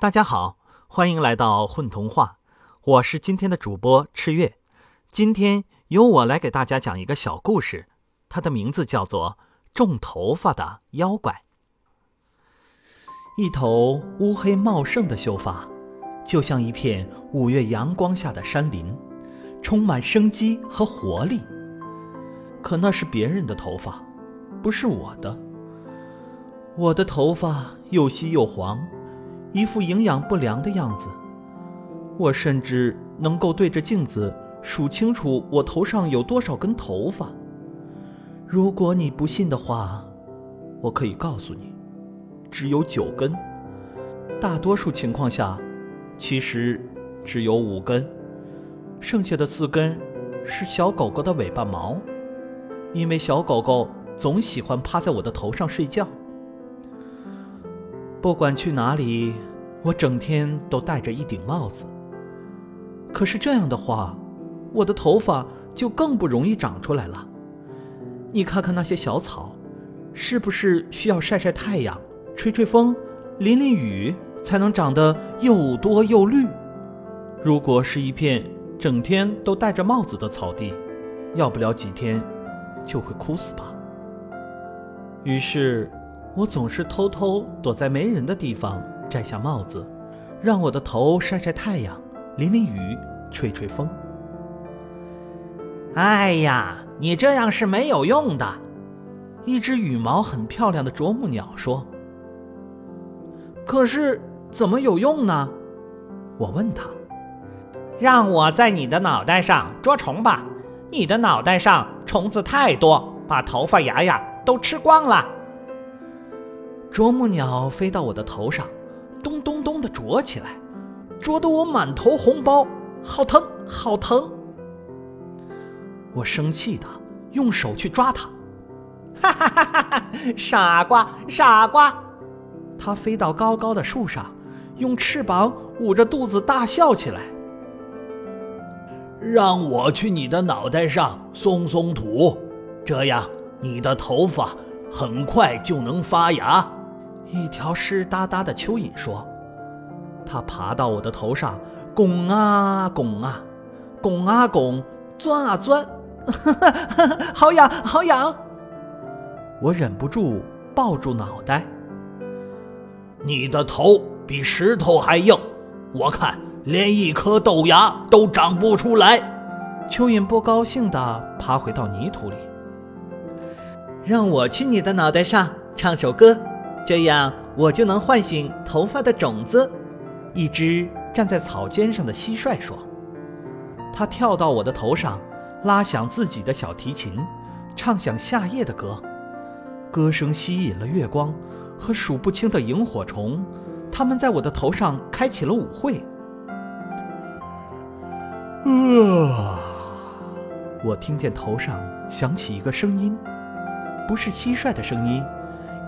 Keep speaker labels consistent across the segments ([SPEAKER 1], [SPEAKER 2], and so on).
[SPEAKER 1] 大家好，欢迎来到混童话，我是今天的主播赤月。今天由我来给大家讲一个小故事，它的名字叫做《种头发的妖怪》。一头乌黑茂盛的秀发，就像一片五月阳光下的山林，充满生机和活力。可那是别人的头发，不是我的。我的头发又稀又黄。一副营养不良的样子，我甚至能够对着镜子数清楚我头上有多少根头发。如果你不信的话，我可以告诉你，只有九根。大多数情况下，其实只有五根，剩下的四根是小狗狗的尾巴毛，因为小狗狗总喜欢趴在我的头上睡觉。不管去哪里，我整天都戴着一顶帽子。可是这样的话，我的头发就更不容易长出来了。你看看那些小草，是不是需要晒晒太阳、吹吹风、淋淋雨，才能长得又多又绿？如果是一片整天都戴着帽子的草地，要不了几天就会枯死吧。于是。我总是偷偷躲在没人的地方，摘下帽子，让我的头晒晒太阳，淋淋雨，吹吹风。
[SPEAKER 2] 哎呀，你这样是没有用的。
[SPEAKER 1] 一只羽毛很漂亮的啄木鸟说：“
[SPEAKER 2] 可是怎么有用呢？”
[SPEAKER 1] 我问他：“
[SPEAKER 2] 让我在你的脑袋上捉虫吧，你的脑袋上虫子太多，把头发芽芽都吃光了。”
[SPEAKER 1] 啄木鸟飞到我的头上，咚咚咚地啄起来，啄得我满头红包，好疼，好疼！我生气的用手去抓它，
[SPEAKER 2] 哈哈哈哈哈！傻瓜，傻瓜！
[SPEAKER 1] 它飞到高高的树上，用翅膀捂着肚子大笑起来。
[SPEAKER 3] 让我去你的脑袋上松松土，这样你的头发很快就能发芽。
[SPEAKER 1] 一条湿哒哒的蚯蚓说：“它爬到我的头上，拱啊拱啊，拱啊拱，钻啊钻，哈 哈好痒好痒！”我忍不住抱住脑袋。
[SPEAKER 3] 你的头比石头还硬，我看连一颗豆芽都长不出来。
[SPEAKER 1] 蚯蚓不高兴地爬回到泥土里。
[SPEAKER 2] 让我去你的脑袋上唱首歌。这样我就能唤醒头发的种子。
[SPEAKER 1] 一只站在草尖上的蟋蟀说：“它跳到我的头上，拉响自己的小提琴，唱响夏夜的歌。歌声吸引了月光和数不清的萤火虫，它们在我的头上开启了舞会。”啊！我听见头上响起一个声音，不是蟋蟀的声音。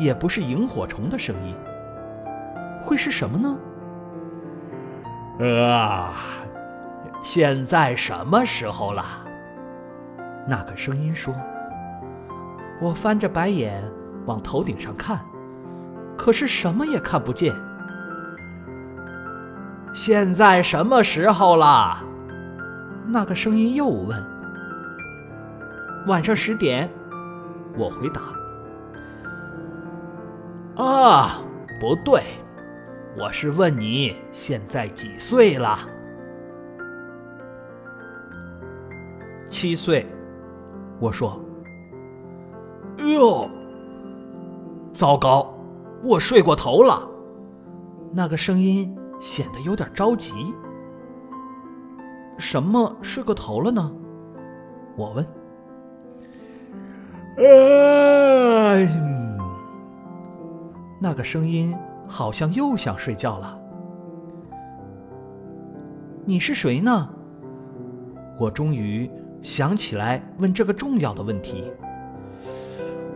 [SPEAKER 1] 也不是萤火虫的声音，会是什么呢？
[SPEAKER 3] 啊！现在什么时候了？
[SPEAKER 1] 那个声音说。我翻着白眼往头顶上看，可是什么也看不见。
[SPEAKER 3] 现在什么时候了？
[SPEAKER 1] 那个声音又问。
[SPEAKER 2] 晚上十点，
[SPEAKER 1] 我回答。
[SPEAKER 3] 啊，不对，我是问你现在几岁了？
[SPEAKER 1] 七岁，我说。
[SPEAKER 3] 哟，糟糕，我睡过头了。
[SPEAKER 1] 那个声音显得有点着急。什么睡过头了呢？我问。哎。那个声音好像又想睡觉了。你是谁呢？我终于想起来问这个重要的问题。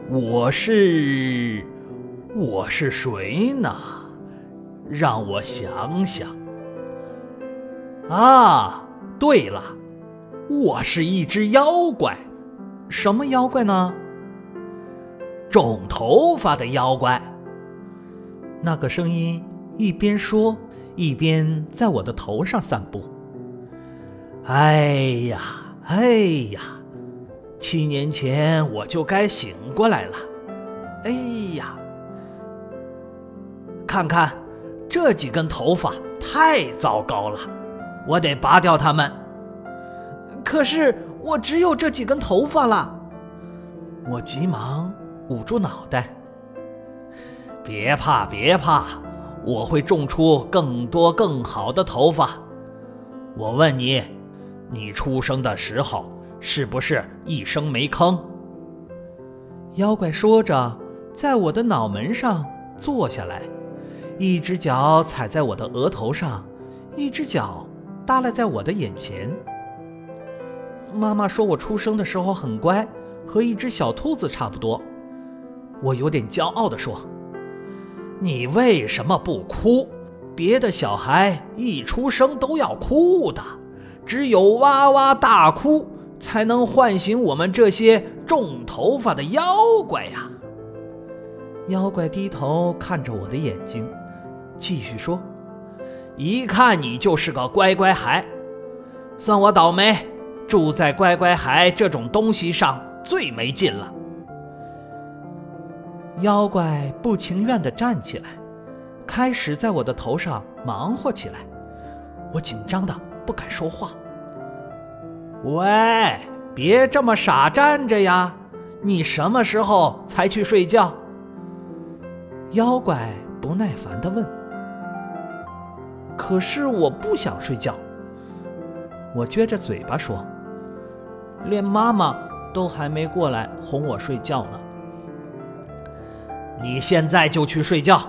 [SPEAKER 3] 我是，我是谁呢？让我想想。啊，对了，我是一只妖怪。
[SPEAKER 1] 什么妖怪呢？
[SPEAKER 3] 种头发的妖怪。
[SPEAKER 1] 那个声音一边说，一边在我的头上散步。
[SPEAKER 3] 哎呀，哎呀，七年前我就该醒过来了。哎呀，看看这几根头发太糟糕了，我得拔掉它们。
[SPEAKER 1] 可是我只有这几根头发了，
[SPEAKER 3] 我急忙捂住脑袋。别怕，别怕，我会种出更多更好的头发。我问你，你出生的时候是不是一声没吭？
[SPEAKER 1] 妖怪说着，在我的脑门上坐下来，一只脚踩在我的额头上，一只脚耷拉在我的眼前。妈妈说我出生的时候很乖，和一只小兔子差不多。我有点骄傲地说。
[SPEAKER 3] 你为什么不哭？别的小孩一出生都要哭的，只有哇哇大哭才能唤醒我们这些种头发的妖怪呀！
[SPEAKER 1] 妖怪低头看着我的眼睛，继续说：“
[SPEAKER 3] 一看你就是个乖乖孩，算我倒霉，住在乖乖孩这种东西上最没劲了。”
[SPEAKER 1] 妖怪不情愿地站起来，开始在我的头上忙活起来。我紧张的不敢说话。
[SPEAKER 3] 喂，别这么傻站着呀！你什么时候才去睡觉？
[SPEAKER 1] 妖怪不耐烦地问。可是我不想睡觉。我撅着嘴巴说：“连妈妈都还没过来哄我睡觉呢。”
[SPEAKER 3] 你现在就去睡觉，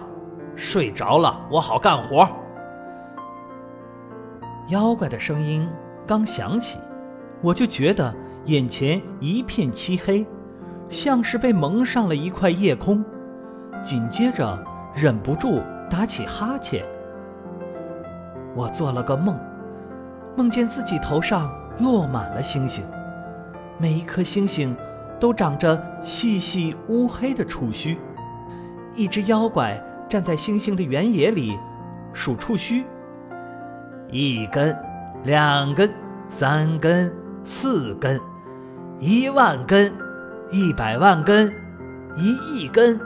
[SPEAKER 3] 睡着了我好干活。
[SPEAKER 1] 妖怪的声音刚响起，我就觉得眼前一片漆黑，像是被蒙上了一块夜空。紧接着忍不住打起哈欠。我做了个梦，梦见自己头上落满了星星，每一颗星星都长着细细乌黑的触须。一只妖怪站在星星的原野里，数触须。
[SPEAKER 3] 一根，两根，三根，四根，一万根，一百万根，一亿根。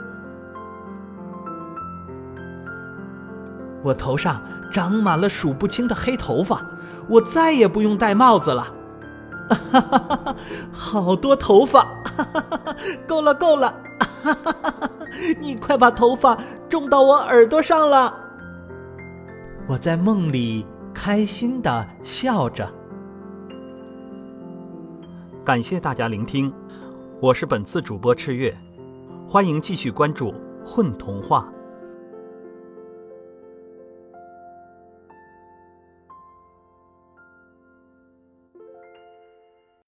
[SPEAKER 1] 我头上长满了数不清的黑头发，我再也不用戴帽子了。哈哈哈哈！好多头发！哈哈哈哈！够了，够了！哈哈哈哈！你快把头发种到我耳朵上了！我在梦里开心的笑着。感谢大家聆听，我是本次主播赤月，欢迎继续关注《混童话》。